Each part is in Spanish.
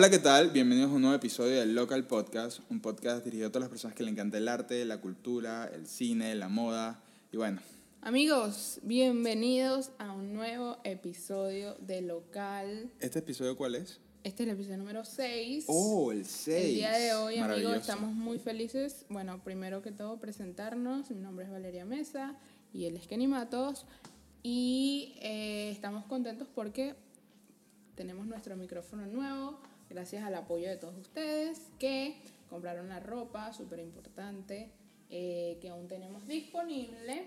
Hola, ¿qué tal? Bienvenidos a un nuevo episodio del Local Podcast, un podcast dirigido a todas las personas que le encanta el arte, la cultura, el cine, la moda y bueno. Amigos, bienvenidos a un nuevo episodio de Local. ¿Este episodio cuál es? Este es el episodio número 6. Oh, el 6. El día de hoy, amigos, estamos muy felices. Bueno, primero que todo, presentarnos. Mi nombre es Valeria Mesa y él es Kenny Matos. Y eh, estamos contentos porque tenemos nuestro micrófono nuevo, gracias al apoyo de todos ustedes que compraron la ropa, súper importante, eh, que aún tenemos disponible.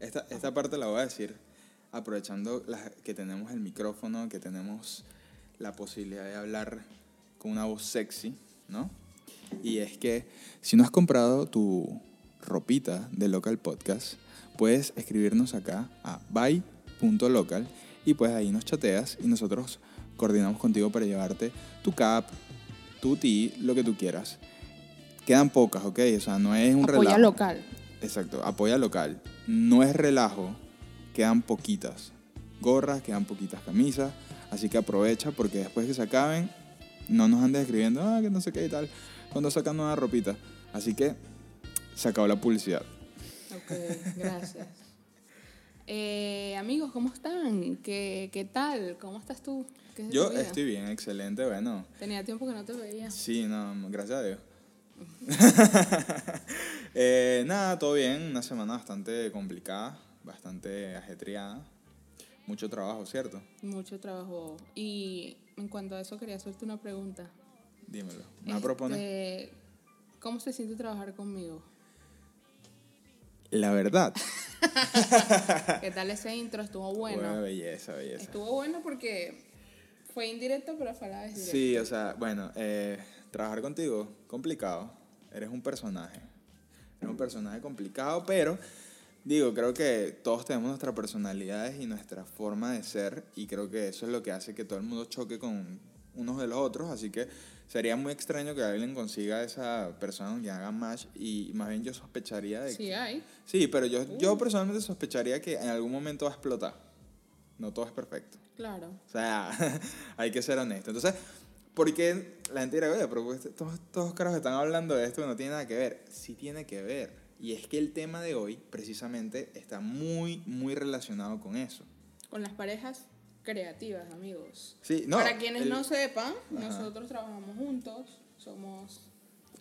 Esta, esta parte la voy a decir aprovechando la- que tenemos el micrófono, que tenemos la posibilidad de hablar con una voz sexy, ¿no? Y es que si no has comprado tu ropita de Local Podcast, puedes escribirnos acá a bye.local y pues ahí nos chateas y nosotros coordinamos contigo para llevarte tu cap, tu tee, lo que tú quieras. Quedan pocas, ¿ok? O sea, no es un Apoya relajo. local. Exacto, apoya local. No es relajo, quedan poquitas gorras, quedan poquitas camisas, así que aprovecha porque después que se acaben, no nos andes escribiendo, ah, que no sé qué y tal, cuando sacan nueva ropita. Así que se acabó la publicidad. Ok, gracias. Eh, amigos, ¿cómo están? ¿Qué, ¿Qué tal? ¿Cómo estás tú? ¿Qué es de Yo estoy bien, excelente, bueno. Tenía tiempo que no te veía. Sí, no, gracias a Dios. Eh, nada, todo bien, una semana bastante complicada, bastante ajetreada, mucho trabajo, ¿cierto? Mucho trabajo. Y en cuanto a eso, quería hacerte una pregunta. Dímelo. ¿Me? Este, ¿Cómo se siente trabajar conmigo? La verdad. ¿Qué tal ese intro? Estuvo Bueno, bueno. belleza, belleza. Estuvo bueno porque fue indirecto, pero fue a la vez directo. Sí, o sea, bueno, eh, trabajar contigo, complicado. Eres un personaje. Eres un personaje complicado, pero digo, creo que todos tenemos nuestras personalidades y nuestra forma de ser, y creo que eso es lo que hace que todo el mundo choque con unos de los otros, así que sería muy extraño que alguien consiga esa persona que haga match, y más bien yo sospecharía de Sí, hay. Sí, pero yo, yo personalmente sospecharía que en algún momento va a explotar. No todo es perfecto. Claro. O sea, hay que ser honesto. Entonces, ¿por qué la gente dirá, oye, pero pues, todos estos caras que están hablando de esto no tiene nada que ver? Sí tiene que ver. Y es que el tema de hoy, precisamente, está muy, muy relacionado con eso. Con las parejas creativas, amigos. Sí, no. Para quienes el- no sepan, Ajá. nosotros trabajamos juntos, somos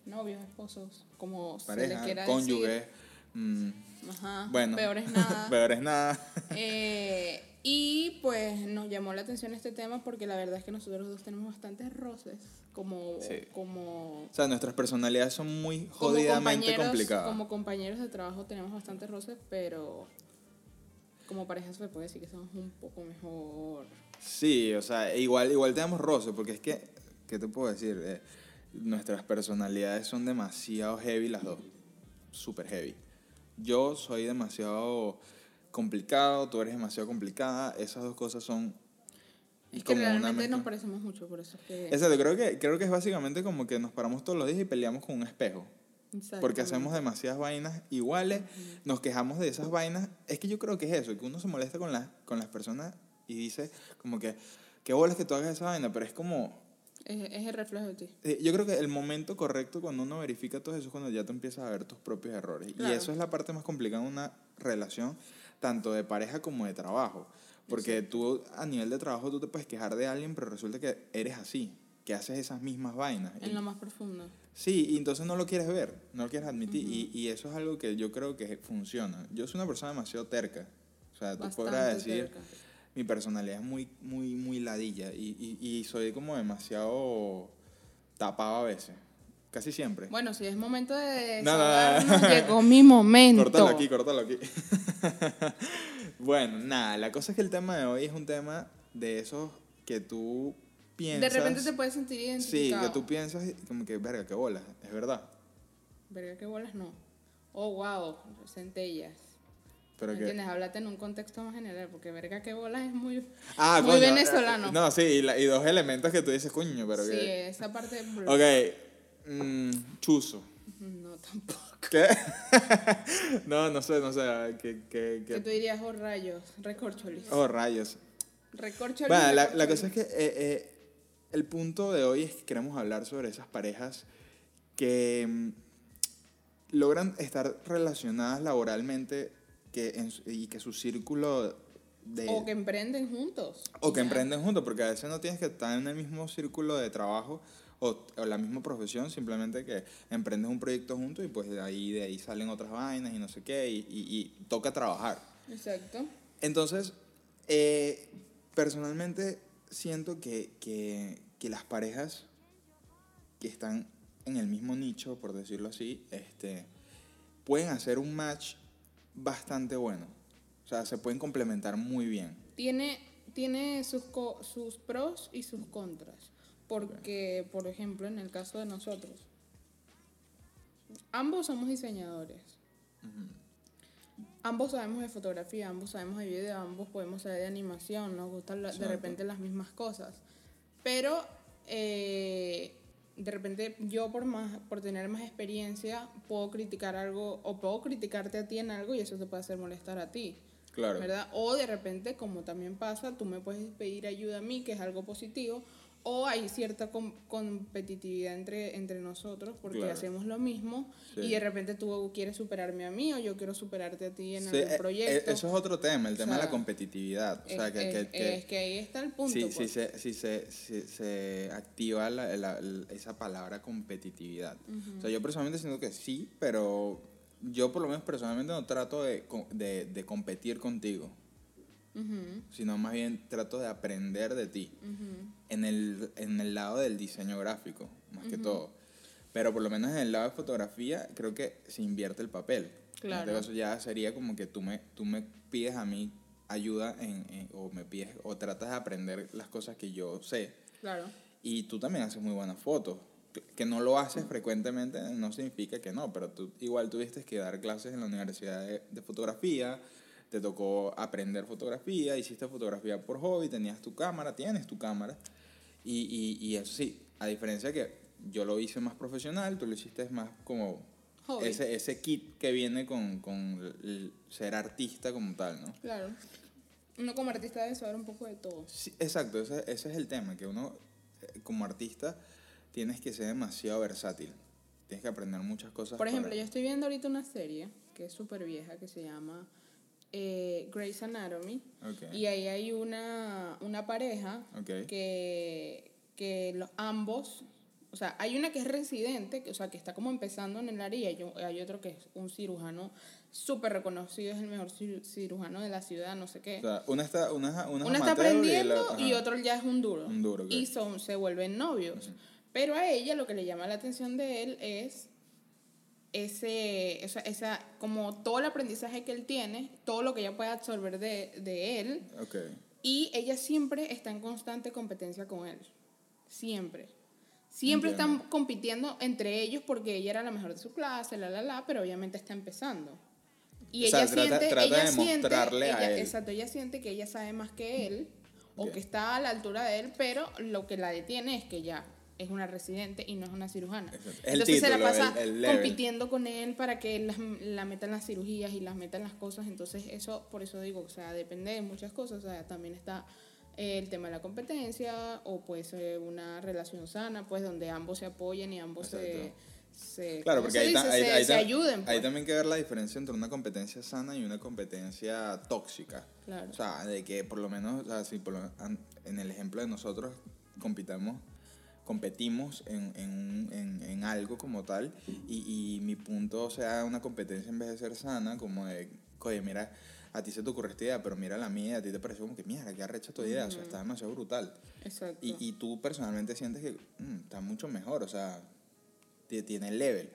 novios, esposos, como se Pareja, le quiera cónyuge. decir. mm, Ajá, bueno. peor es nada. peor es nada. Eh, y pues nos llamó la atención este tema porque la verdad es que nosotros dos tenemos bastantes roces, como, Sí. como, O sea, nuestras personalidades son muy jodidamente complicadas. como compañeros de trabajo tenemos bastantes roces, pero como pareja se puede decir que somos un poco mejor. Sí, o sea, igual, igual tenemos roce, porque es que, ¿qué te puedo decir? Eh, nuestras personalidades son demasiado heavy las dos, súper heavy. Yo soy demasiado complicado, tú eres demasiado complicada, esas dos cosas son... Es que realmente nos parecemos mucho, por eso es que... Exacto, creo que, creo que es básicamente como que nos paramos todos los días y peleamos con un espejo. Porque hacemos demasiadas vainas iguales, nos quejamos de esas vainas. Es que yo creo que es eso, que uno se molesta con, las con las personas y dice como que, qué bolas que tú hagas esa vaina, pero es como, Es, es el reflejo de ti. eh, yo creo que el momento correcto cuando uno verifica todo eso es cuando ya te empiezas a ver tus propios errores. Claro. Y eso es la parte más complicada en una relación, tanto de pareja como de trabajo. Porque tú a nivel de trabajo tú te puedes quejar de alguien, pero resulta que eres así, que haces esas mismas vainas. Y- En lo más profundo. Sí, y entonces no lo quieres ver, no lo quieres admitir. y, y eso es algo que yo creo que funciona. Yo soy una persona demasiado terca. O sea, tú podrás decir, cerca. mi personalidad es muy, muy, muy ladilla. Y, y, y soy como demasiado tapado a veces. Casi siempre. Bueno, si es momento de No, no, llegó mi momento. Córtalo aquí, córtalo aquí. bueno, nada, la cosa es que el tema de hoy es un tema de esos que tú piensas. De repente te puedes sentir Sí, identificado. que tú piensas como que, verga, qué bola, es verdad. Verga, qué bolas no. Oh, wow, centellas. Pero ¿Me que... entiendes? Háblate en un contexto más general, porque verga, qué bolas es muy... Ah, Muy coño, eh, venezolano. No, sí, y, la- y dos elementos que tú dices, coño, pero sí, que... esa parte... Ok, mm, chuzo. No, tampoco. ¿Qué? no, no sé, no sé, ¿qué, qué, Que qué? tú dirías, oh, rayos, recorcholis. Oh, rayos. Recorcholis. Bueno, la, la cosa es que eh, eh, el punto de hoy es que queremos hablar sobre esas parejas que mm, logran estar relacionadas laboralmente que en su- y que su círculo de... O que emprenden juntos. o que emprenden juntos, porque a veces no tienes que estar en el mismo círculo de trabajo o, o la misma profesión, simplemente que emprendes un proyecto juntos y pues de ahí, de ahí salen otras vainas y no sé qué, y, y- y toca trabajar. Exacto. Entonces, eh, personalmente siento que, que, que las parejas que están en el mismo nicho, por decirlo así, este, pueden hacer un match bastante bueno. O sea, se pueden complementar muy bien. Tiene, tiene sus, co- sus pros y sus contras. Porque, por ejemplo, en el caso de nosotros, ambos somos diseñadores. Ambos sabemos de fotografía, ambos sabemos de video, ambos podemos saber de animación, nos gustan la- de repente las mismas cosas. Pero eh, de repente yo por más por tener más experiencia puedo criticar algo o puedo criticarte a ti en algo y eso te puede hacer molestar a ti. Claro. ¿verdad? O de repente, como también pasa, tú me puedes pedir ayuda a mí, que es algo positivo, o hay cierta com- competitividad entre, entre nosotros porque Claro. hacemos lo mismo Sí. y de repente tú quieres superarme a mí o yo quiero superarte a ti en Sí, algún eh, proyecto. eh, eso es otro tema, el O tema de la competitividad. O sea, es, que, es- que- que- es que ahí está el punto. si, si pues. se, si se, si se activa la- la- la- esa palabra competitividad. O sea, yo personalmente siento que sí, pero yo por lo menos personalmente no trato de, de, de competir contigo, Ujú, sino más bien trato de aprender de ti en el, en el lado del diseño gráfico, más que todo. Pero por lo menos en el lado de fotografía, creo que se invierte el papel. Claro. Este caso ya sería como que tú me, tú me pides a mí ayuda en, en- o me pides o tratas de aprender las cosas que yo sé. Claro. Y tú también haces muy buenas fotos. Que- Que no lo haces frecuentemente no significa que no, pero tú igual tuviste que dar clases en la universidad de, de fotografía, te tocó aprender fotografía, hiciste fotografía por hobby, tenías tu cámara, tienes tu cámara. Y, y, y eso sí, a diferencia que yo lo hice más profesional, tú lo hiciste más como Hobby. ese, ese kit que viene con, con el ser artista como tal, ¿no? Claro. Uno como artista debe saber un poco de todo. Sí, exacto, ese, ese es el tema, que uno eh, como artista tienes que ser demasiado versátil. Tienes que aprender muchas cosas. Por ejemplo, para- yo estoy viendo ahorita una serie que es súper vieja que se llama eh, Grey's Anatomy. Ok. Y ahí hay una, una pareja Ok. que, que los, ambos, o sea, hay una que es residente, que, o sea, que está como empezando en el área, y hay, otro que es un cirujano súper reconocido, es el mejor cir- cirujano de la ciudad, no sé qué. O sea, una está, una, una está y aprendiendo la- y, otro ya es un duro. Un duro, ok. Y son, se vuelven novios. Pero a ella lo que le llama la atención de él es ese, esa, esa, como todo el aprendizaje que él tiene, todo lo que ella puede absorber de, de él. Ok. Y ella siempre está en constante competencia con él. Siempre. Siempre Entiendo. están compitiendo entre ellos porque ella era la mejor de su clase, la, la, la, pero obviamente está empezando. Y O sea, ella trata- siente, trata ella de siente, mostrarle a ella- él. exacto, ella siente que ella sabe más que él o Ok. que está a la altura de él, pero lo que la detiene es que ya es una residente y no es una cirujana. Exacto. Entonces se la pasa el- el level. compitiendo con él para que las- la meta en las cirugías y las meta en las cosas. Entonces eso, por eso digo, o sea, depende de muchas cosas. O sea, también está eh, el tema de la competencia o puede ser una relación sana, pues donde ambos se apoyen y ambos se, Exacto. se, Claro, ¿cómo porque se ahí, ta- dice? ahí- se, ahí se ta- ayuden. ahí pues. también hay que ver la diferencia entre una competencia sana y una competencia tóxica. Claro. O sea, de que por lo menos, o sea, si por lo- en el ejemplo de nosotros compitamos, competimos en, en, en, en algo como tal y, y mi punto sea una competencia en vez de ser sana, como de, oye, mira, a ti se te ocurre esta idea, pero mira la mía, a ti te pareció como que, mira, qué arrecha tu idea, o sea, está demasiado brutal. Exacto. Y, y tú personalmente sientes que mm, está mucho mejor, o sea, ti- tiene el level.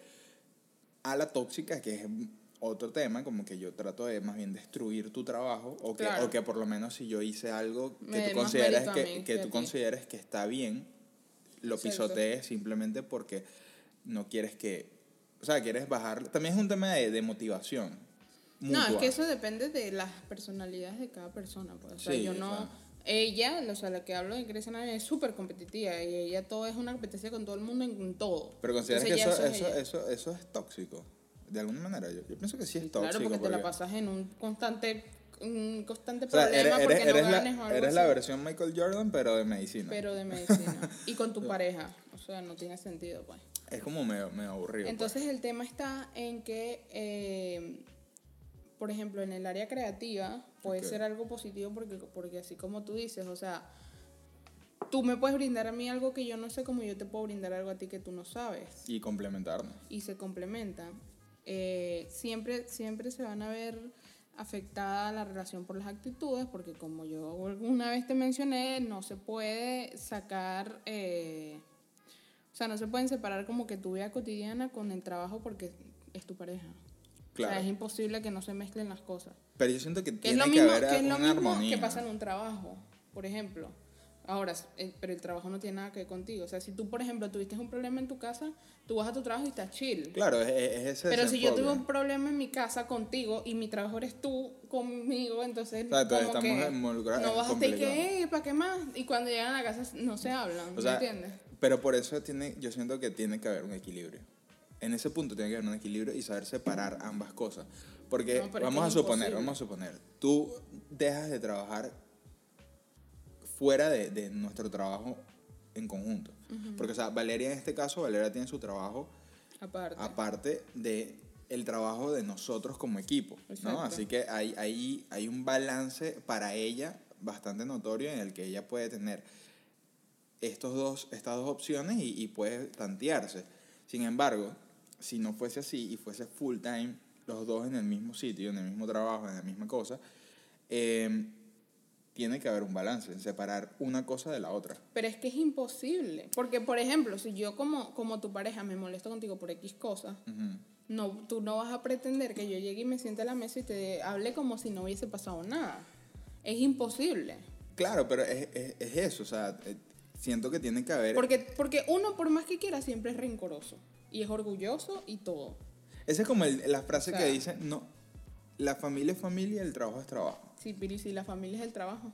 A la tóxica, que es otro tema, como que yo trato de más bien destruir tu trabajo, o que, Claro. o que por lo menos si yo hice algo Me que dé tú consideres que, que que tú consideres que está bien, lo pisotees simplemente porque no quieres que, o sea, quieres bajar. También es un tema de, de motivación. No, es mutua. que eso depende de las personalidades de cada persona. Pues. O sea, Sí, yo o no. sea. Ella, o sea, la que hablo de Grecia Anatomy, es súper competitiva y ella todo es una competencia con todo el mundo en, todo. Pero consideras que eso, ya es eso, eso, eso es tóxico. De alguna manera, yo, yo pienso que sí es tóxico. Claro, porque te la porque- pasas en un constante un constante O sea, problema eres, porque eres- no eres ganes o la, algo eres la versión Michael Jordan, pero de medicina. Pero de medicina. y con tu pareja. O sea, no tiene sentido, pues. es como medio, medio aburrido. pues. Entonces el tema está en que, eh, por ejemplo, en el área creativa puede ser algo positivo porque, porque así como tú dices, o sea, tú me puedes brindar a mí algo que yo no sé como yo te puedo brindar algo a ti que tú no sabes Y complementarnos. y se complementan. Eh, siempre, siempre se van a ver afectada la relación por las actitudes, porque como yo alguna vez te mencioné, no se puede sacar, eh, o sea, no se pueden separar como que tu vida cotidiana con el trabajo porque es tu pareja. O sea, Claro. es imposible que no se mezclen las cosas. Pero yo siento que Que es tiene lo que mismo, haber que es lo una mismo armonía. que pasa en un trabajo, por ejemplo. Ahora, eh, pero el trabajo no tiene nada que ver contigo. O sea, si tú, por ejemplo, tuviste un problema en tu casa, tú vas a tu trabajo y estás chill. Claro, es, es ese Pero si yo tuve un problema en mi casa contigo y mi trabajo eres tú conmigo, entonces Exacto, como estamos que involucrados, no vas a estar que, "Eh, ¿para qué más? Y cuando llegan a la casa no se hablan, O sea, ¿me entiendes? pero por eso tiene, yo siento que tiene que haber un equilibrio. En ese punto tiene que haber un equilibrio y saber separar ambas cosas. Porque No, vamos a suponer, imposible. vamos a suponer, tú dejas de trabajar fuera de, de nuestro trabajo en conjunto. Porque, o sea, Valeria en este caso, Valeria tiene su trabajo Aparte. aparte de el trabajo de nosotros como equipo, Exacto. ¿no? Así que hay, hay, hay un balance para ella bastante notorio en el que ella puede tener estos dos, estas dos opciones y, y puede tantearse. Sin embargo, si no fuese así y fuese full time, los dos en el mismo sitio, en el mismo trabajo, en la misma cosa, eh, tiene que haber un balance, en separar una cosa de la otra. Pero es que es imposible. Porque, por ejemplo, si yo como, como tu pareja me molesto contigo por X cosas, no, tú no vas a pretender que yo llegue y me siente a la mesa y te hable como si no hubiese pasado nada. Es imposible. Claro, pero es, es, es eso, o sea, eh, siento que tiene que haber... Porque, porque uno, por más que quiera, siempre es rencoroso. Y es orgulloso y todo. Esa es como el- la frase O sea- que dice, no, la familia es familia, el trabajo es trabajo. Sí, pero ¿y si la familia es el trabajo?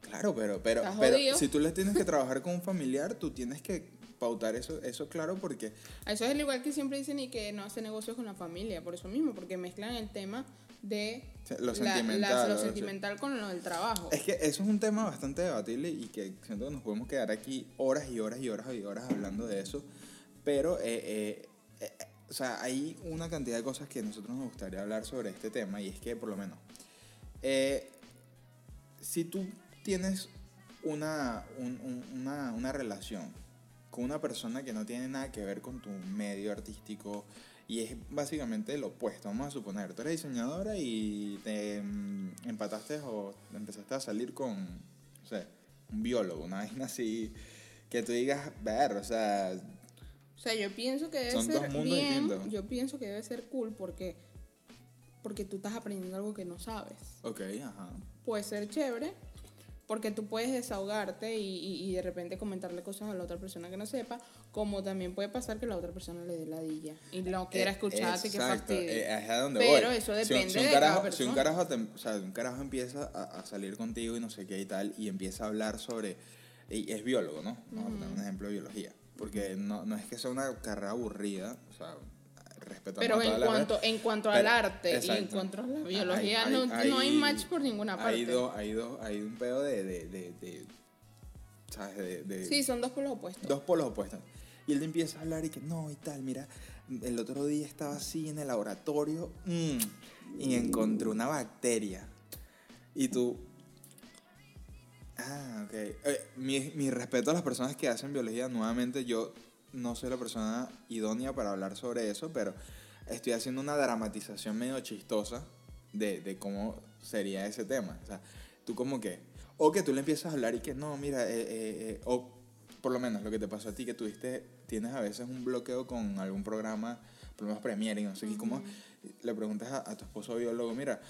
Claro, pero, pero, pero si tú le tienes que trabajar con un familiar, tú tienes que pautar eso, eso claro, porque Eso es el igual que siempre dicen y que no hace negocios con la familia, por eso mismo, porque mezclan el tema de lo sentimental, la- lo lo- sentimental con lo del trabajo. es que eso es un tema bastante debatible y que siento que nos podemos quedar aquí horas y horas y horas y horas hablando de eso, pero, eh, eh, eh, o sea, hay una cantidad de cosas que a nosotros nos gustaría hablar sobre este tema y es que, por lo menos, eh, si tú tienes una, un- un- una, una relación con una persona que no tiene nada que ver con tu medio artístico y es básicamente lo opuesto, vamos a suponer, tú eres diseñadora y te mm, empataste o empezaste a salir con, no sé, un biólogo, una vaina así, que tú digas, ver, o sea, O sea, yo pienso que debe Son ser dos mundos bien, distintos. yo pienso que debe ser cool porque, porque tú estás aprendiendo algo que no sabes. ok, ajá. Puede ser chévere porque tú puedes desahogarte y, y- y de repente comentarle cosas a la otra persona que no sepa, como también puede pasar que la otra persona le dé ladilla y no quiera Eh, escucharte, que exacto, fastidio. eh, es a donde Pero voy. eso Si un- depende si un de carajo, cada Si un carajo, te- o sea, un carajo empieza a, a salir contigo y no sé qué y tal, y empieza a hablar sobre. Y es biólogo, ¿no? Vamos a poner un ejemplo de biología. Porque no, no es que sea una carrera aburrida, o sea, Pero en cuanto, en cuanto al arte y en cuanto a la biología, no, hay- no hay hay- match por ninguna parte. Hay, dos, hay, dos, hay un pedo de. de, de, Sí, son dos polos opuestos. Dos polos opuestos. Y él empieza a hablar y que no y tal, mira, el otro día estaba así en el laboratorio mm, y encontré una bacteria. Y tú... Ah, ok. Eh, mi, mi respeto a las personas que hacen biología, nuevamente yo no soy la persona idónea para hablar sobre eso, pero estoy haciendo una dramatización medio chistosa de, de cómo sería ese tema. O sea, tú como que... O que tú le empiezas a hablar y que no, mira, eh, eh, eh, o por lo menos lo que te pasó a ti, que tuviste, tienes a veces un bloqueo con algún programa, menos Premiere y no sé qué, como le preguntas a, a tu esposo biólogo, mira,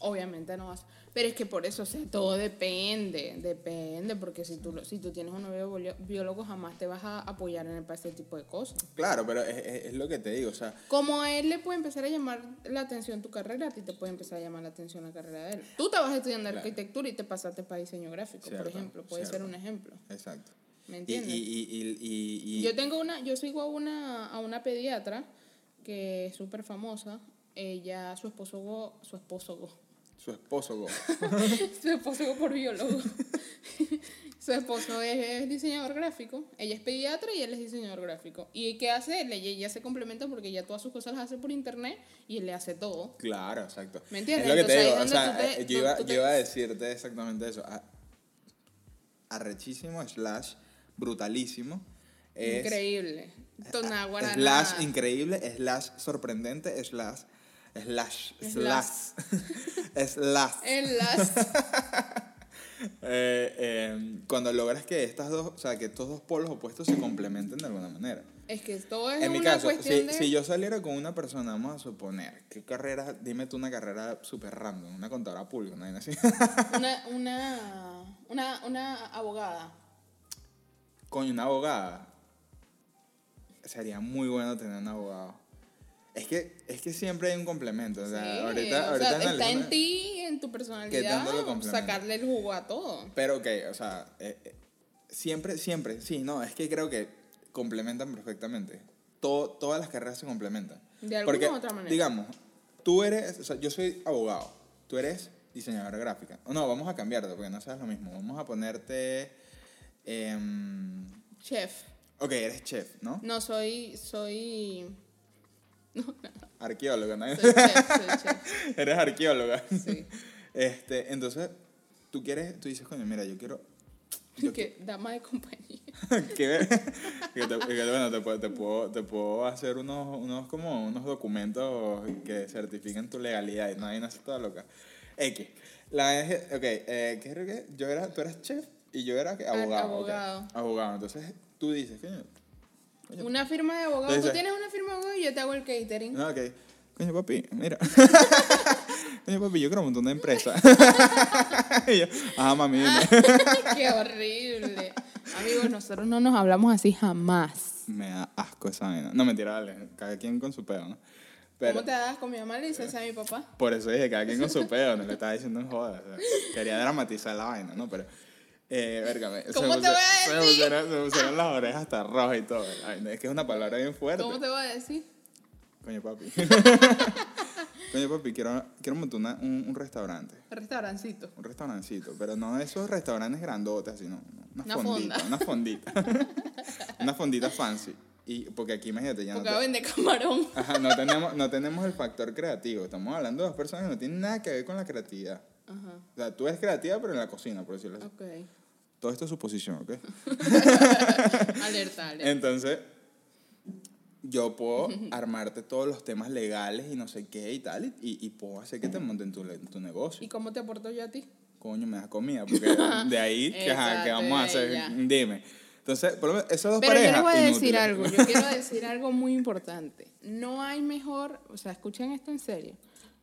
Obviamente no vas. Pero es que por eso, o sea, todo depende, depende, porque si tú, lo- si tú tienes un novio biólogo, jamás te vas a apoyar en el, para ese tipo de cosas. claro, pero es, es- es lo que te digo, o sea, Como a él le puede empezar a llamar la atención tu carrera, a ti te puede empezar a llamar la atención la carrera de él. Tú estabas estudiando Claro. arquitectura y te pasaste para diseño gráfico, Cierto, por ejemplo. Puede ser un ejemplo. exacto. ¿Me entiendes? y, y, y, y- y- Yo tengo una, yo sigo a una, a una pediatra que es súper famosa. Ella, su esposo, su esposo, go- Su esposo Go. Su esposo por biólogo. Su esposo es, diseñador gráfico, ella es pediatra y él es diseñador gráfico. ¿Y qué hace él? Ella, ella se complementa porque ella todas sus cosas las hace por internet y él le hace todo. Claro, exacto. ¿Me entiendes? Es lo que te Entonces, digo. ahí O es sea, te- eh, yo, iba, te- yo iba a decirte exactamente eso. A- Arrechísimo, slash, brutalísimo. Es, Increíble. Tonaguara, Slash nada. increíble, slash sorprendente, slash. Slash. Slash. Slash. Eh, eh, cuando logras que estas dos, o sea, que estos dos polos opuestos se complementen de alguna manera. Es que todo es En mi una caso, cuestión si, de... si yo saliera con una persona, vamos a suponer, ¿qué carrera? Dime tú una carrera súper random, una contadora pública, una así. Una, una, una, una abogada. Coño, una abogada. Sería muy bueno tener un abogado. Es que, es que siempre hay un complemento. O sea, Sí, ahorita, o sea, está en ti, en tu ¿Qué personalidad, sacarle el jugo a todo. Pero ok, o sea, eh, eh, siempre, siempre, sí, no, es que creo que complementan perfectamente. Todo, todas las carreras se complementan. De alguna Porque, u otra manera. digamos, tú eres, o sea, yo soy abogado, tú eres diseñadora gráfica. O no, vamos a cambiarte porque no sabes lo mismo. Vamos a ponerte, em, Chef. ok, eres chef, ¿no? No, soy, soy, Arqueóloga, ¿no? soy chef, soy chef. eres arqueóloga. Sí. Este, entonces, tú quieres, tú dices, coño, mira, yo quiero Yo que dama de compañía. que, que te, que, bueno, te, puedo- te puedo, te puedo hacer unos, unos, como unos documentos que certifiquen tu legalidad y nadie nace toda loca. X. La ok, eh, ¿qué era que? Yo era, tú eras chef y yo era ¿qué? Ah, abogado. ok. abogado. Abogado. Entonces tú dices, coño, coño, Una firma de abogado. Tú Dice- tienes una firma de abogado y yo te hago el catering. no, ok. Coño, papi, mira. coño, papi, yo quiero montar una empresa. y yo, ajá, mami. Qué horrible. Amigos, nosotros no nos hablamos así jamás. Me da asco esa vaina. No, mentira, dale. Cada quien con su pedo, ¿no? Pero, ¿Cómo te das con mi mamá? Le dices a mi papá. Por eso dije, cada quien con su pedo, no le estaba diciendo en joda. o sea, quería dramatizar la vaina, ¿no? Pero, eh, verga, me- ¿Cómo se te voy a se me decir? pusieron, me pusieron las orejas hasta rojas y todo. vaina. Es que es una palabra bien fuerte. ¿Cómo te voy a decir? Coño, papi. Coño, papi, quiero, quiero montar una- un, un restaurante. Restaurancito. Un restaurancito, pero no esos restaurantes grandotes, así, no. no, Una, Una fondita, fonda. una fondita. una fondita fancy. Y porque aquí, imagínate, ya no Porque te- vende camarón. Ajá, no tenemos, no tenemos el factor creativo. Estamos hablando de dos personas que no tienen nada que ver con la creatividad. Ajá. O sea, tú eres creativa, pero en la cocina, por decirlo así. Ok. Todo esto es suposición, ¿ok? Alerta, alerta. Entonces, yo puedo armarte todos los temas legales y no sé qué y tal, y, y puedo hacer que te monten tu, tu negocio. ¿Y cómo te aporto yo a ti? Coño, me das comida, porque de ahí, que, ajá, ¿qué vamos a hacer? Dime. Entonces, por esas dos Pero yo parejas. les voy a decir inútiles. algo, yo quiero decir algo muy importante. No hay mejor, o sea, escuchen esto en serio.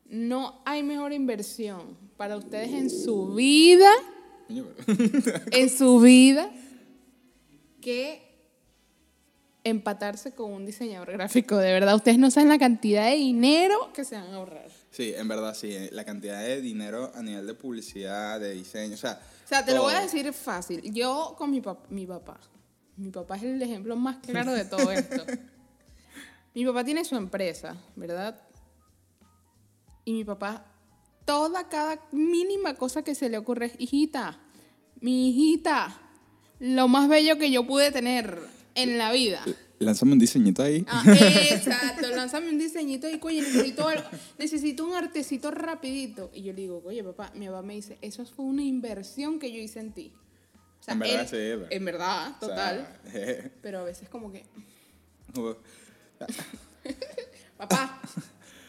No hay mejor inversión para ustedes en su vida, en su vida, que empatarse con un diseñador gráfico. De verdad, ustedes no saben la cantidad de dinero que se van a ahorrar. Sí, en verdad, sí. eh, La cantidad de dinero a nivel de publicidad, de diseño, o sea. O sea, te lo voy a todo. decir fácil. Yo con mi, pap- mi papá. Mi papá es el ejemplo más claro de todo esto. mi papá tiene su empresa, ¿verdad? Y mi papá, toda, cada mínima cosa que se le ocurre es, hijita, mi hijita, lo más bello que yo pude tener en la vida. Lánzame un diseñito ahí. Ah, exacto, lánzame un diseñito y, oye, necesito, algo- necesito un artecito rapidito. Y yo le digo, oye, papá, mi papá me dice, eso fue una inversión que yo hice en ti. O En verdad, él- sí, pero- En verdad, O sea, total. pero a veces como que, papá,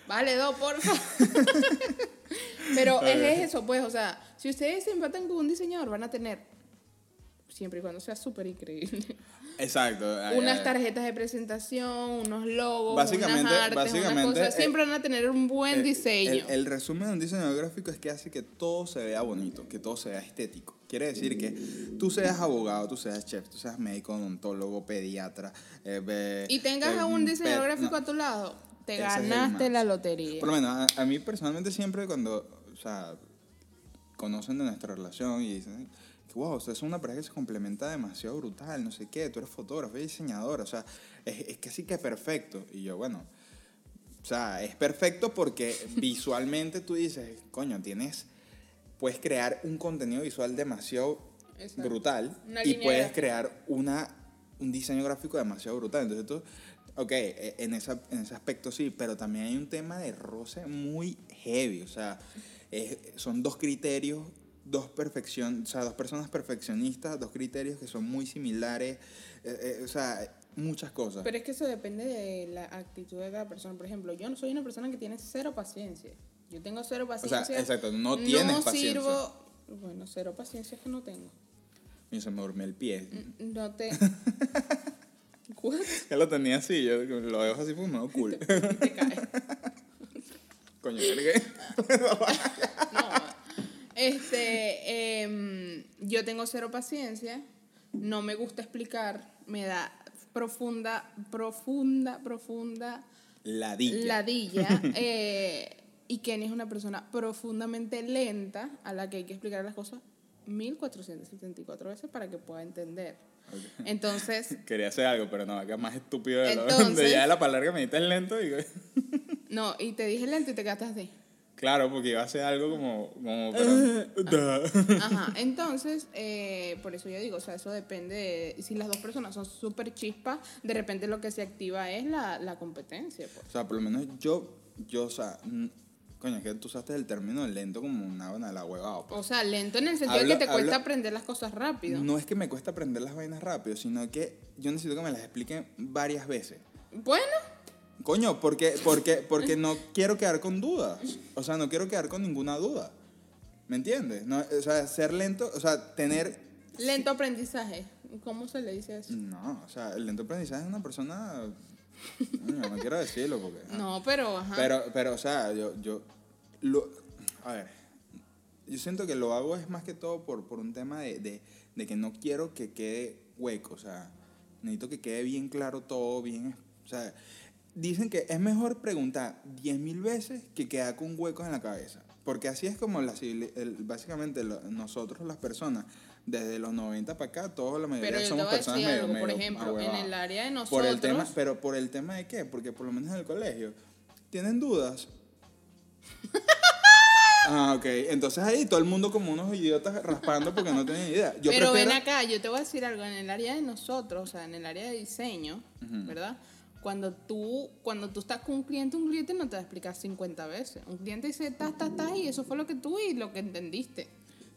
vale dos, porfa. pero es, es eso, pues, o sea, si ustedes se empatan con un diseñador, van a tener, siempre y cuando sea súper increíble, Exacto. unas tarjetas de presentación, unos logos, Básicamente- unas artes, básicamente, unas cosas. Siempre van a tener un buen diseño. El, el resumen de un diseñador gráfico es que hace que todo se vea bonito, que todo se vea estético. Quiere decir que tú seas abogado, tú seas chef, tú seas médico, odontólogo, pediatra. eh, y tengas eh, a un diseñador gráfico no, a tu lado, te ese es ganaste la lotería. Por lo menos, a, a mí personalmente siempre cuando, o sea, conocen de nuestra relación y dicen, wow, ustedes son una pareja que se complementa demasiado brutal, no sé qué, tú eres fotógrafo y diseñador, o sea, es, es casi que perfecto. Y yo, bueno, O sea, es perfecto porque visualmente tú dices, coño, tienes, puedes crear un contenido visual demasiado Exacto. brutal y puedes crear una, un diseño gráfico demasiado brutal. Entonces tú, ok, eh, en, esa, en ese aspecto sí, pero también hay un tema de roce muy heavy. O sea, es- son dos criterios, dos perfección, o sea, dos personas perfeccionistas, dos criterios que son muy similares. eh, eh, o sea, muchas cosas. Pero es que eso depende de la actitud de cada persona. Por ejemplo, yo no soy una persona que tiene cero paciencia. Yo tengo cero sea, paciencia. exacto, no tienes paciencia. sirvo. Bueno, cero paciencia es que no tengo. Y se me durmió el pie. No te. What? Ya lo tenía así, yo lo dejo así pues me veo cool. Te cae. Coño, ¿qué? No. Este, em, yo tengo cero paciencia, no me gusta explicar, me da profunda, profunda, profunda Ladilla. ladilla. eh, y Kenny es una persona profundamente lenta a la que hay que explicar las cosas 1474 veces para que pueda entender. Entonces, Quería hacer algo, pero no, acá más estúpido de, lo, Entonces- de ya de la palabra que me diste lento. Y, no, y te dije lento y te quedaste así. claro, porque iba a hacer algo como. como pero- Ajá, entonces, eh, por eso yo digo, o sea, eso depende de, si las dos personas son súper chispas, de repente lo que se activa es la, la competencia. Pues. o sea, por lo menos yo, yo, o sea, coño, es que tú usaste el término lento como una vaina de la huevada. pues. O sea, lento en el sentido de que te cuesta aprender las cosas rápido. No es que me cuesta aprender las vainas rápido, sino que yo necesito que me las expliquen varias veces. Bueno, Coño, porque, porque, porque no quiero quedar con dudas. O sea, no quiero quedar con ninguna duda. ¿Me entiendes? No, o sea, ser lento, o sea, tener... lento aprendizaje. ¿Cómo se le dice eso? No, o sea, el lento aprendizaje es una persona... Coño, no quiero decirlo porque... No, pero, ajá. Pero, pero, o sea, yo, yo, lo, a ver, yo siento que lo hago es más que todo por, por un tema de, de, de que no quiero que quede hueco, o sea, necesito que quede bien claro todo, bien, o sea, dicen que es mejor preguntar 10.000 veces que quedar con huecos en la cabeza, porque así es como la, el- básicamente lo- nosotros las personas, desde los 90 para acá, todos la mayoría Pero somos personas medio, algo, por medio ejemplo, en el área de Por nosotros. el tema, pero por el tema de qué? Porque por lo menos en el colegio tienen dudas. ah, ok. Entonces ahí todo el mundo como unos idiotas raspando porque no tienen idea. Yo pero prefiero- ven acá, yo te voy a decir algo, en el área de nosotros, o sea, en el área de diseño, ¿verdad? Cuando tú, cuando tú estás con un cliente, un cliente no te va a explicar 50 veces. Un cliente dice, tas, tas, tas, y eso fue lo que tú y lo que entendiste.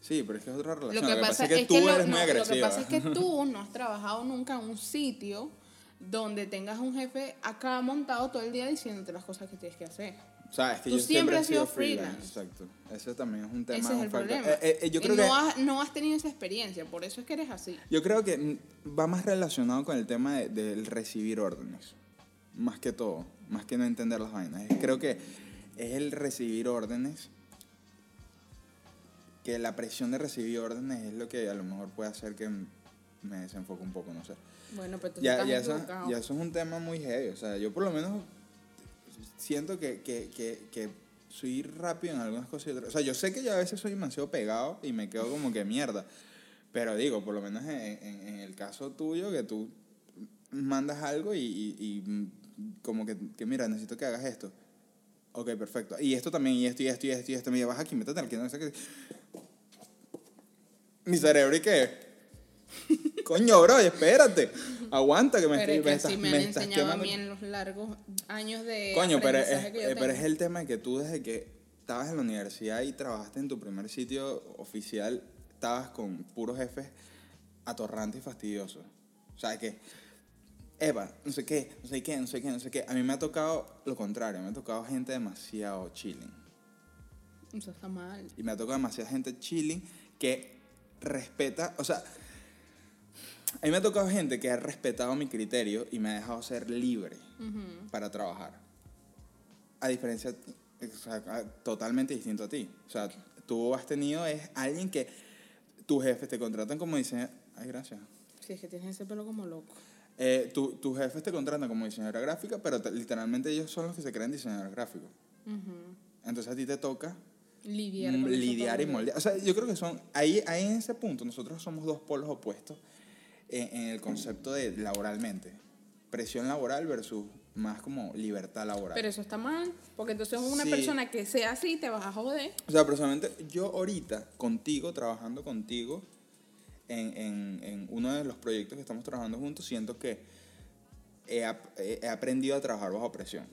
Sí, pero es que es otra relación. Lo que, pasa es que es tú lo, eres no, muy lo que agresiva. pasa es que tú no has trabajado nunca en un sitio donde tengas un jefe acá montado todo el día diciéndote las cosas que tienes que hacer. O sea, es que Tú yo siempre siempre has sido freelance. freelance. Exacto. Ese también es un tema. Ese es el problema. Eh, eh, yo creo no, que has, no has tenido esa experiencia, por eso es que eres así. Yo creo que va más relacionado con el tema de- del recibir órdenes. Más que todo. Más que no entender las vainas. Creo que es el recibir órdenes. Que la presión de recibir órdenes es lo que a lo mejor puede hacer que me desenfoque un poco, no sé. Bueno, pero tú Ya, estás ya, eso, ya eso es un tema muy heavy. O sea, yo por lo menos siento que, que, que, que soy rápido en algunas cosas y otras. O sea, yo sé que yo a veces soy demasiado pegado y me quedo como que mierda. Pero digo, por lo menos en, en- en el caso tuyo, que tú mandas algo y, y- y, como que, que, mira, necesito que hagas esto. Ok, perfecto. Y esto también, y esto, y esto, y esto, y esto. Me vas aquí, métete aquí, no sé qué. Mi cerebro, ¿y qué? Coño, bro, espérate. Aguanta que me, pero estoy, es que me estás, me me han estás enseñado a quemando. mí en los largos años de Coño, pero es, que yo eh, pero es el tema de que tú desde que estabas en la universidad y trabajaste en tu primer sitio oficial, estabas con puros jefes atorrantes y fastidiosos. O sea, que, Eva, no sé qué, no sé qué, no sé qué, no sé qué. A mí me ha tocado lo contrario, me ha tocado gente demasiado chilling. Eso está mal. Y me ha tocado demasiada gente chilling que respeta, o sea, a mí me ha tocado gente que ha respetado mi criterio y me ha dejado ser libre para trabajar. A diferencia, o sea, totalmente distinto a ti. O sea, tú has tenido es alguien que tus jefes te contratan como diseñador. Ay, gracias. Si es que tienes ese pelo como loco. Eh, tu- tus jefes te contratan como diseñadora gráfica, pero te- literalmente ellos son los que se creen diseñadores gráficos. Entonces a ti te toca Lidiar Mm, con lidiar y moldear. O sea, yo creo que son, ahí, ahí en ese punto, nosotros somos dos polos opuestos en, en el concepto de laboralmente. Presión laboral versus más como libertad laboral. Pero eso está mal, porque entonces una Sí. persona que sea así te vas a joder. O sea, personalmente, yo ahorita, contigo, trabajando contigo, en, en, en uno de los proyectos que estamos trabajando juntos, siento que he- he aprendido a trabajar bajo presión.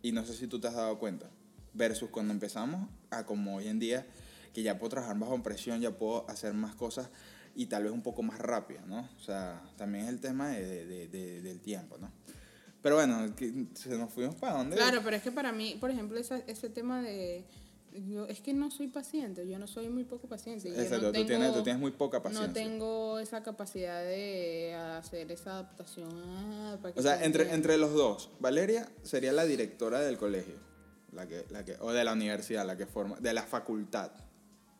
Y no sé si tú te has dado cuenta. Versus cuando empezamos a como hoy en día, que ya puedo trabajar bajo presión, ya puedo hacer más cosas y tal vez un poco más rápido, ¿no? O sea, también es el tema de- de- de- del tiempo, ¿no? Pero bueno, se nos fuimos para dónde. Claro, pero es que para mí, por ejemplo, esa- ese tema de... Yo, es que no soy paciente, yo no soy muy poco paciente. yo no Exacto, tú, tengo- tienes, tú tienes muy poca paciencia. No tengo esa capacidad de hacer esa adaptación. ah, para que O sea, se entre, entre los dos, Valeria sería la directora del colegio, la que, la que, o de la universidad, la que forma, de la facultad,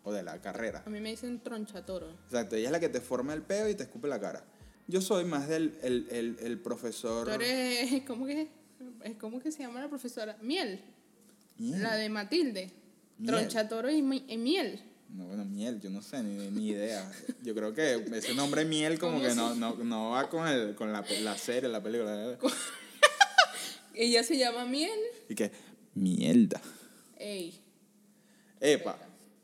o de la carrera. A mí me dicen tronchatoro. Exacto, ella es la que te forma el peo y te escupe la cara. Yo soy más del el, el, el profesor... Tú eres, ¿cómo que, es cómo que se llama la profesora? Miel, Miel. la de Matilde. Miel. Tronchatoro y, mi- y miel. No, bueno, miel, yo no sé, ni, ni idea. Yo creo que ese nombre miel como ¿Cómo que no, no, no va con, el, con la, la serie, la película. Ella se llama Miel. Y que, mierda. Ey, Epa.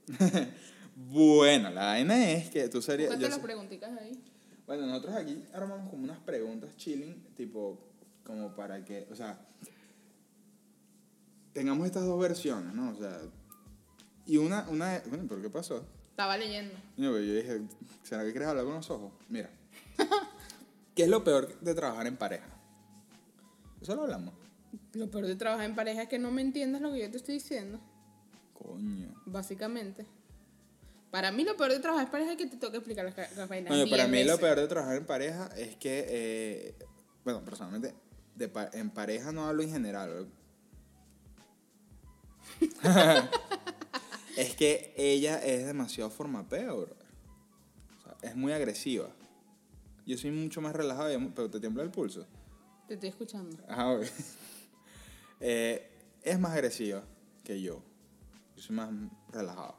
bueno, la vaina es que tú serías... yo las sé- preguntitas ahí. Bueno, nosotros aquí armamos como unas preguntas chilling, tipo, como para que, o sea, tengamos estas dos versiones, ¿no? O sea, y una, una, bueno, ¿pero qué pasó? Estaba leyendo. Yo, yo dije, ¿será que quieres hablar con los ojos? Mira, ¿qué es lo peor de trabajar en pareja? Eso lo hablamos. Lo peor de trabajar en pareja es que no me entiendas lo que yo te estoy diciendo. Coño. Básicamente. Para mí lo peor de trabajar en pareja es que te toque explicar las, las vainas. Coño, para mí lo peor de trabajar en pareja es que, eh, bueno, personalmente, de pa- en pareja no hablo en general. es que ella es demasiado formapeo, bro. O sea, es muy agresiva. Yo soy mucho más relajado, pero te tiembla el pulso. Te estoy escuchando. Ajá. Eh, es más agresiva que yo. Yo soy más relajado.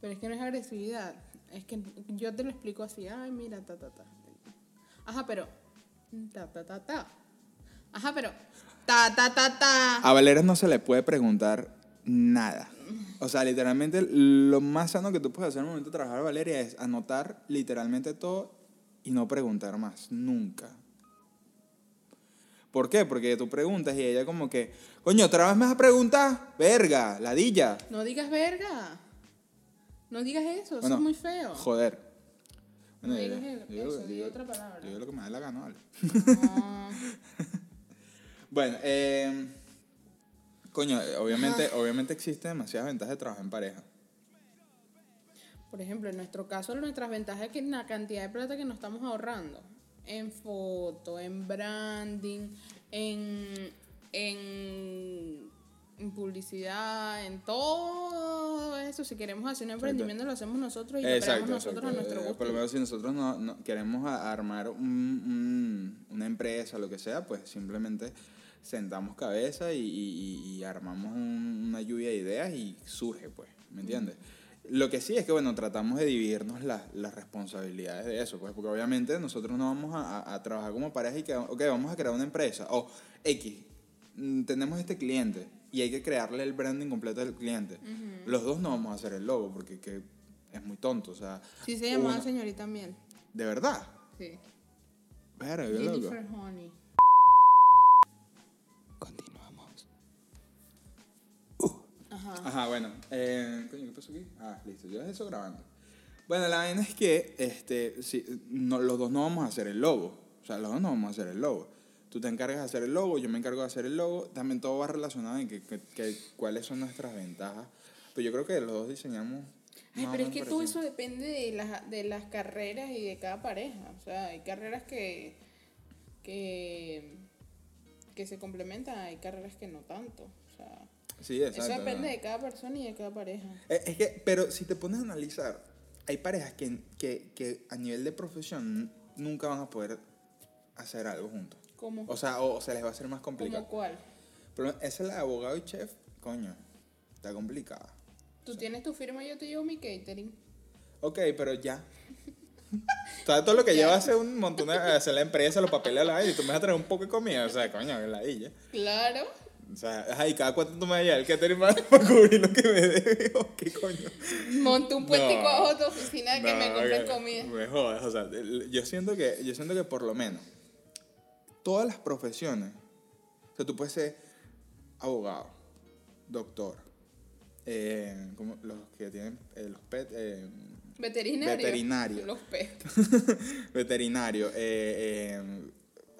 Pero es que no es agresividad. Es que yo te lo explico así. Ay, mira, ta, ta, ta. Ajá, pero. Ta, ta, ta, ta. Ajá, pero. Ta, ta, ta, ta. A Valeria no se le puede preguntar nada. O sea, literalmente lo más sano que tú puedes hacer en el momento de trabajar, Valeria, es anotar literalmente todo y no preguntar más, nunca. ¿Por qué? Porque tú preguntas y ella como que, coño, otra vez me vas a preguntar, verga, ladilla. No digas verga. No digas eso. Eso Bueno, es muy feo. Joder. No yo- digas yo- eso, yo- di yo- otra palabra. Yo digo lo que me da la gana, vale. No. Bueno, eh, coño, obviamente, obviamente existe demasiadas ventajas de trabajar en pareja. Por ejemplo, en nuestro caso, nuestras ventajas es que la cantidad de plata que nos estamos ahorrando en foto, en branding, en, en, en publicidad, en todo eso. Si queremos hacer un emprendimiento, lo hacemos nosotros y lo creamos nosotros a nuestro Eh, gusto. Por lo menos si nosotros no, no queremos armar un- un- una empresa, lo que sea, pues simplemente sentamos cabeza y, y- y armamos un- una lluvia de ideas y surge, pues, ¿me entiendes? Lo que sí es que, bueno, tratamos de dividirnos las, las responsabilidades de eso, pues, porque obviamente nosotros no vamos a, a- a trabajar como pareja y que, ok, vamos a crear una empresa, o X, mm, tenemos este cliente y hay que crearle el branding completo del cliente. Los dos no vamos a hacer el logo porque que es muy tonto, o sea. Sí se llamaba uno- señorita Miel. ¿De verdad? Sí. Verga, qué loco. Jennifer Honey. Continuamos. Ajá. Ajá, bueno. Eh, coño, ¿qué pasó aquí? Ah, listo, yo eso grabando. Bueno, la vaina es que este, sí, no, los dos no vamos a hacer el logo. O sea, los dos no vamos a hacer el logo. Tú te encargas de hacer el logo, yo me encargo de hacer el logo. También todo va relacionado en que, que- que- cuáles son nuestras ventajas. Pero yo creo que los dos diseñamos. Ay, pero es que todo eso depende de las, de las carreras y de cada pareja. O sea, hay carreras que, que, que se complementan, hay carreras que no tanto. O sea, Sí, exacto. eso depende ¿no? de cada persona y de cada pareja. Eh, Es que, pero si te pones a analizar, hay parejas que, que, que a nivel de profesión nunca van a poder hacer algo juntos. ¿Cómo? O sea, o, se les va a hacer más ¿Cómo complicado. cuál? Pero esa es la de abogado y chef, coño, está complicada. Tú tienes tu firma y yo te llevo mi catering. Ok, pero ya. ¿Sabes todo lo que lleva a hacer un montón de hacer la empresa, los papeles a la y tú me vas a traer un poco de comida? O sea, coño, la. Claro. O sea, ay, cada cuánto tú me vas a llevar el catering para, para cubrir lo que me debe. Oh, ¿Qué coño? Monte un puestico No. abajo de tu oficina que me compren que- comida. Me jodas, o sea, yo siento que, yo siento que por lo menos todas las profesiones, o sea, tú puedes ser abogado, doctor, eh, como los que tienen eh, los pet, eh, Veterinario. Veterinario. Los pet. veterinario,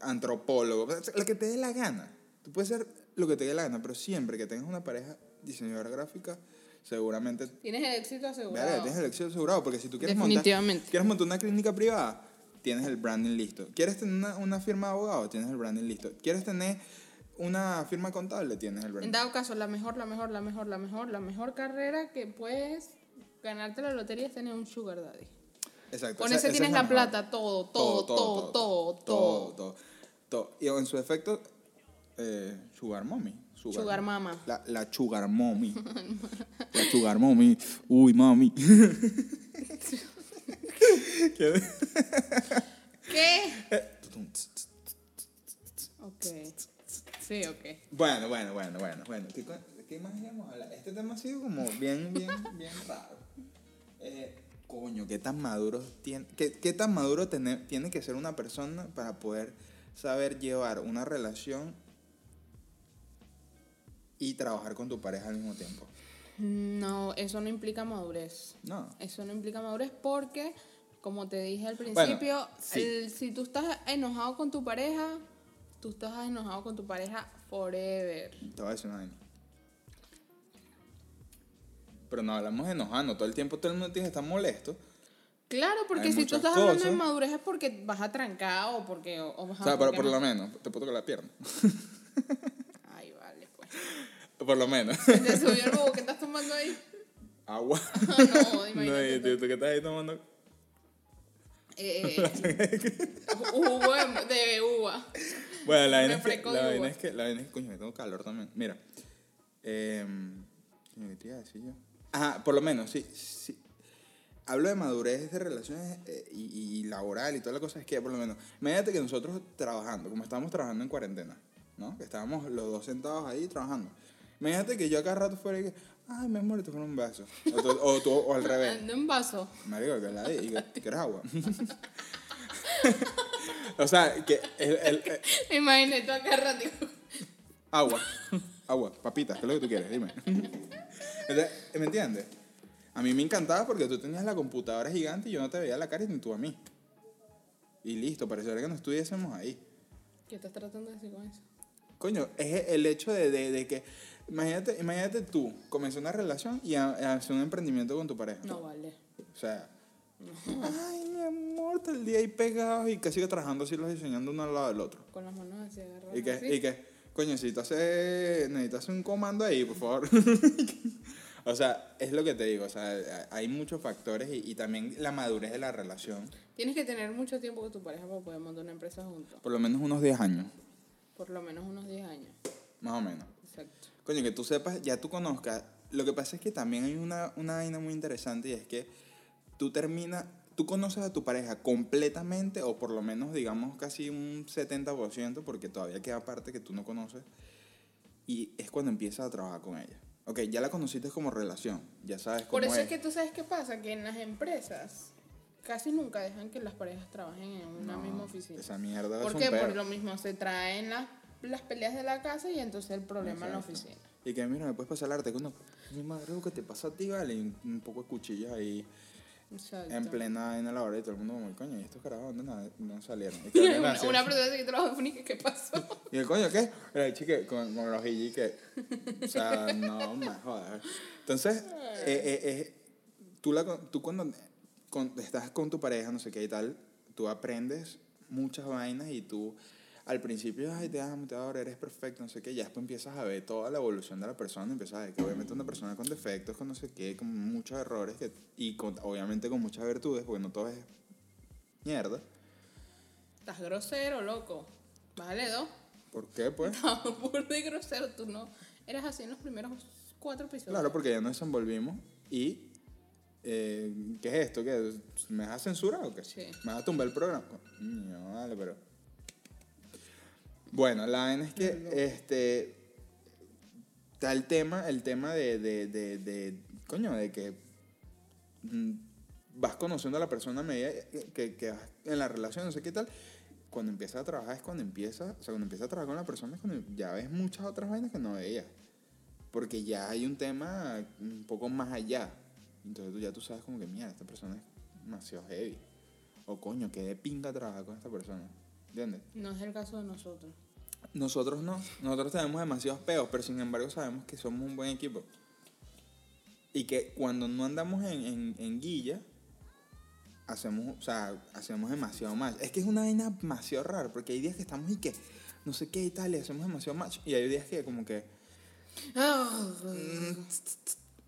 antropólogo, o sea, lo que te dé la gana. Tú puedes ser lo que te dé la gana, pero siempre que tengas una pareja diseñadora gráfica, seguramente Tienes el éxito asegurado. Verga, tienes el éxito asegurado, porque si tú quieres montar, Definitivamente. quieres montar una clínica privada, tienes el branding listo. ¿Quieres tener una, una firma de abogado? Tienes el branding listo. ¿Quieres tener una firma contable? Tienes el En branding. dado caso, la mejor, la mejor, la mejor, la mejor, la mejor carrera que puedes ganarte la lotería es tener un sugar daddy. Exacto. Con ese tienes es la plata, todo, todo, todo, todo, todo. todo, todo. Y en su efecto, eh, sugar mommy. Sugar mama. La, la sugar mommy. la sugar mommy. Uy, mami. ¿Qué? ¿Qué? Ok. Sí, ok. Bueno, bueno, bueno, bueno, bueno. ¿Qué, qué más íbamos a hablar? Este tema ha sido como bien, bien, bien raro. Eh, coño, ¿qué tan maduro tiene, qué, qué tan maduro tiene, tiene que ser una persona para poder saber llevar una relación y trabajar con tu pareja al mismo tiempo? No, eso no implica madurez. No. Eso no implica madurez porque, como te dije al principio, sí. el- si tú estás enojado con tu pareja, tú estás enojado con tu pareja forever. Te voy a decir una vaina. Pero no hablamos de enojarnos. Todo el tiempo todo el mundo tiene que estar molesto. Claro, porque Hay si tú estás hablando de madurez es porque vas atrancado o porque... O, O sea, porque por no- lo menos, te puedo tocar la pierna. Ay, vale, pues. Por lo menos. ¿Te subió el bobo que estás tomando ahí? Agua. no, No, imagínate. y tú, tú que estás ahí tomando. Eh, jugo de, uva. Bueno, la vaina, es que, la vaina es que, la vaina es que, coño, me tengo calor también. Mira, eh, ¿qué te iba a decir yo? Ajá, por lo menos, sí, sí. Hablo de madurez de relaciones eh, y, y laboral y toda la cosa, es que por lo menos, imagínate que nosotros trabajando, como estábamos trabajando en cuarentena, ¿no? Que estábamos los dos sentados ahí trabajando. Imagínate que yo acá rato fuera y que, ay, mi amor, te un beso. O, tú- o, al revés. Anda un vaso. Marico, que la di, y que- ¿quieres agua? o sea, que el, el- el- Me imaginé tú acá ratito. agua, agua, papitas, ¿qué es lo que tú quieres? Dime. Entonces, ¿Me entiendes? A mí me encantaba porque tú tenías la computadora gigante y yo no te veía la cara ni tú a mí. Y listo, pareciera que no estuviésemos ahí. ¿Qué estás tratando de decir con eso? Coño, es el hecho de, de- de que, imagínate, imagínate tú, comenzar una relación y a- a hacer un emprendimiento con tu pareja. No vale. O sea, ay, mi amor, todo el día ahí pegados y casi que trabajando así los diseñando uno al lado del otro. Con las manos así agarradas. Y que, así. y que, coño, hacer, necesito hacer un comando ahí, por favor. o sea, es lo que te digo, o sea, hay muchos factores y, y también la madurez de la relación. Tienes que tener mucho tiempo con tu pareja para poder montar una empresa juntos. Por lo menos unos 10 años, Por lo menos unos 10 años. más o menos. Exacto. Coño, que tú sepas, ya tú conozcas. Lo que pasa es que también hay una, una vaina muy interesante y es que tú terminas, tú conoces a tu pareja completamente o por lo menos digamos casi un 70% porque todavía queda parte que tú no conoces y es cuando empiezas a trabajar con ella. Ok, ya la conociste como relación, ya sabes cómo Por eso es. es que tú sabes qué pasa, que en las empresas casi nunca dejan que las parejas trabajen en una No, misma oficina. Esa mierda ¿Por es un. Por lo mismo, se traen las, las peleas de la casa y entonces el problema en la oficina. Y que mira, me puedes pasar el arte. No, mi madre, lo que te pasa a ti, vale. Y un, poco de cuchillas ahí Exacto. en plena en la hora y todo el mundo como, coño, ¿y estos carajos dónde na- no salieron? Y que una, una persona que trabaja en ¿qué pasó? Y el coño, ¿qué? Era el chique con, con los y que. O sea, no me jodas. Entonces, eh, eh, eh, tú, la, tú cuando con- estás con tu pareja, no sé qué y tal, tú aprendes muchas vainas y tú al principio, ay, te amo, te adoro, eres perfecto, no sé qué, ya después empiezas a ver toda la evolución de la persona, empiezas a ver que obviamente una persona con defectos, con no sé qué, con muchos errores que, y con, obviamente con muchas virtudes, porque no todo es mierda. Estás grosero, loco. Bájale dos. ¿Por qué, pues? Estás burdo y grosero. Tú no eres así en los primeros cuatro episodios. Claro, porque ya nos desenvolvimos y eh, ¿qué es esto? ¿Qué? ¿Me vas a censurar o qué? Sí. ¿Me vas a tumbar el programa? No, vale, pero... Bueno, la vaina es que, este, está el tema, el tema de, de, de, de coño, de que mm, vas conociendo a la persona a medida que, que vas en la relación, no sé qué tal. Cuando empiezas a trabajar es cuando empiezas, o sea, cuando empiezas a trabajar con la persona es cuando ya ves muchas otras vainas que no veías. Porque ya hay un tema un poco más allá. Entonces tú ya tú sabes como que, mira, esta persona es demasiado heavy. O coño, que de pinga trabajar con esta persona. ¿Entiendes? No es el caso de nosotros. Nosotros no. Nosotros tenemos demasiados peos, pero sin embargo sabemos que somos un buen equipo. Y que cuando no andamos en, en, en guilla, hacemos, o sea, hacemos demasiado match. Es que es una vaina demasiado rara, porque hay días que estamos y que, no sé qué y tal, y hacemos demasiado match. Y hay días que como que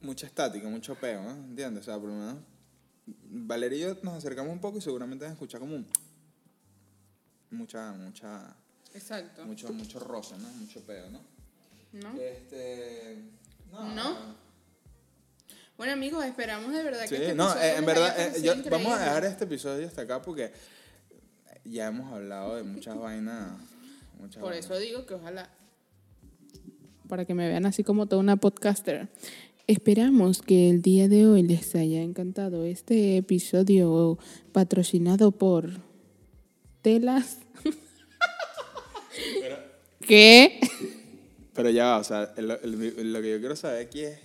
mucha estática, mucho peo, ¿no? ¿Entiendes? O sea, por lo menos Valeria y yo nos acercamos un poco y seguramente van a escuchar como un... Mucha, mucha, Exacto. mucho, mucho roce, ¿no? Mucho peo, ¿no? ¿No? Este... No. ¿No? Bueno, amigos, esperamos de verdad Sí, que este no, episodio eh, en verdad, eh, yo- vamos a dejar este episodio hasta acá porque ya hemos hablado de muchas vainas. Muchas Por vainas. eso digo que ojalá. Para que me vean así como toda una podcaster. Esperamos que el día de hoy les haya encantado este episodio patrocinado por Telas. ¿Qué? Pero ya va, o sea, el- el- lo que yo quiero saber aquí es,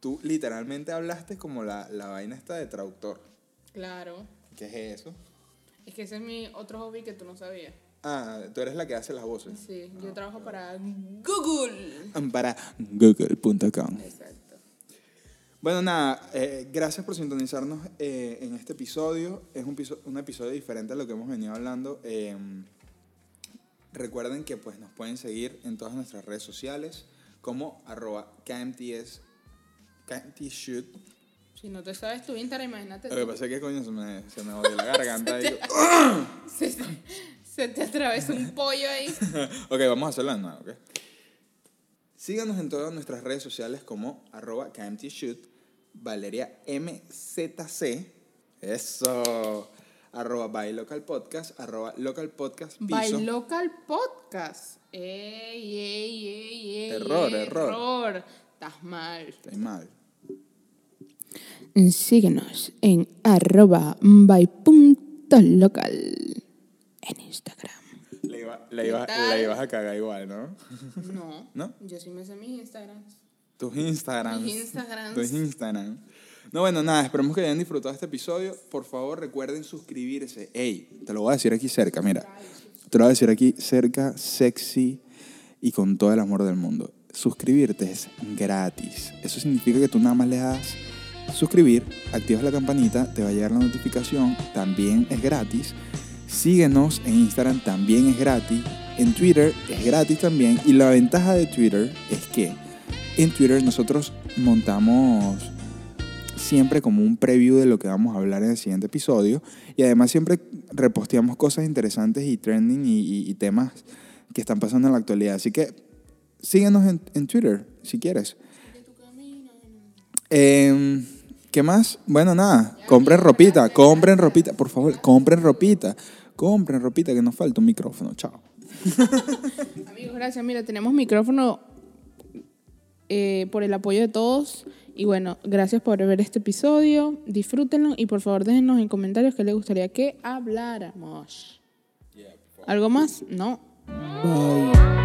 tú literalmente hablaste como la, la vaina esta de traductor. Claro. ¿Qué es eso? Es que ese es mi otro hobby que tú no sabías. Ah, tú eres la que hace las voces. Sí, yo trabajo para Google. Para google.com. Exacto. Bueno, nada, eh, gracias por sintonizarnos eh, en este episodio. Es un, piso- un episodio diferente a lo que hemos venido hablando. Eh, recuerden que pues, nos pueden seguir en todas nuestras redes sociales como arroba KMTS, KMTShoot. Si no te sabes tu Instagram, imagínate. Lo que pasa es que coño se me, se me jodió la garganta. y Se, te- se te atravesó un pollo ahí. ok, vamos a hacerlo de nuevo, ¿ok? Síganos en todas nuestras redes sociales como arroba KMTShoot, Valeria MZC, eso, arroba by local podcast, arroba local podcast piso. By Local Podcast. Ey, ey, ey, ey. Error, ey, error. Error. Estás mal. Estoy mal. Síguenos en arroba by punto local en Instagram. Le, iba- le iba- ibas a cagar igual, ¿no? No. ¿No? Yo sí me sé mis Instagrams. Tus Instagrams. Mis Instagrams. Tus Instagram. No, bueno, nada, esperemos que hayan disfrutado este episodio. Por favor, recuerden suscribirse. Ey, te lo voy a decir aquí cerca, mira. Te lo voy a decir aquí cerca, sexy y con todo el amor del mundo. Suscribirte es gratis. Eso significa que tú nada más le das suscribir, activas la campanita, te va a llegar la notificación, también es gratis. Síguenos en Instagram, también es gratis. En Twitter es gratis también. Y la ventaja de Twitter es que en Twitter nosotros montamos siempre como un preview de lo que vamos a hablar en el siguiente episodio. Y además siempre reposteamos cosas interesantes y trending y, temas que están pasando en la actualidad. Así que síguenos en, en Twitter si quieres. Em, ¿Qué más? Bueno, nada, compren ropita, compren ropita, por favor, compren ropita, compren ropita que nos falta un micrófono, chao. Amigos, gracias. Mira, tenemos micrófono eh, por el apoyo de todos. Y bueno, gracias por ver este episodio. Disfrútenlo y por favor déjenos en comentarios qué les gustaría que habláramos. ¿Algo más? No. Bye.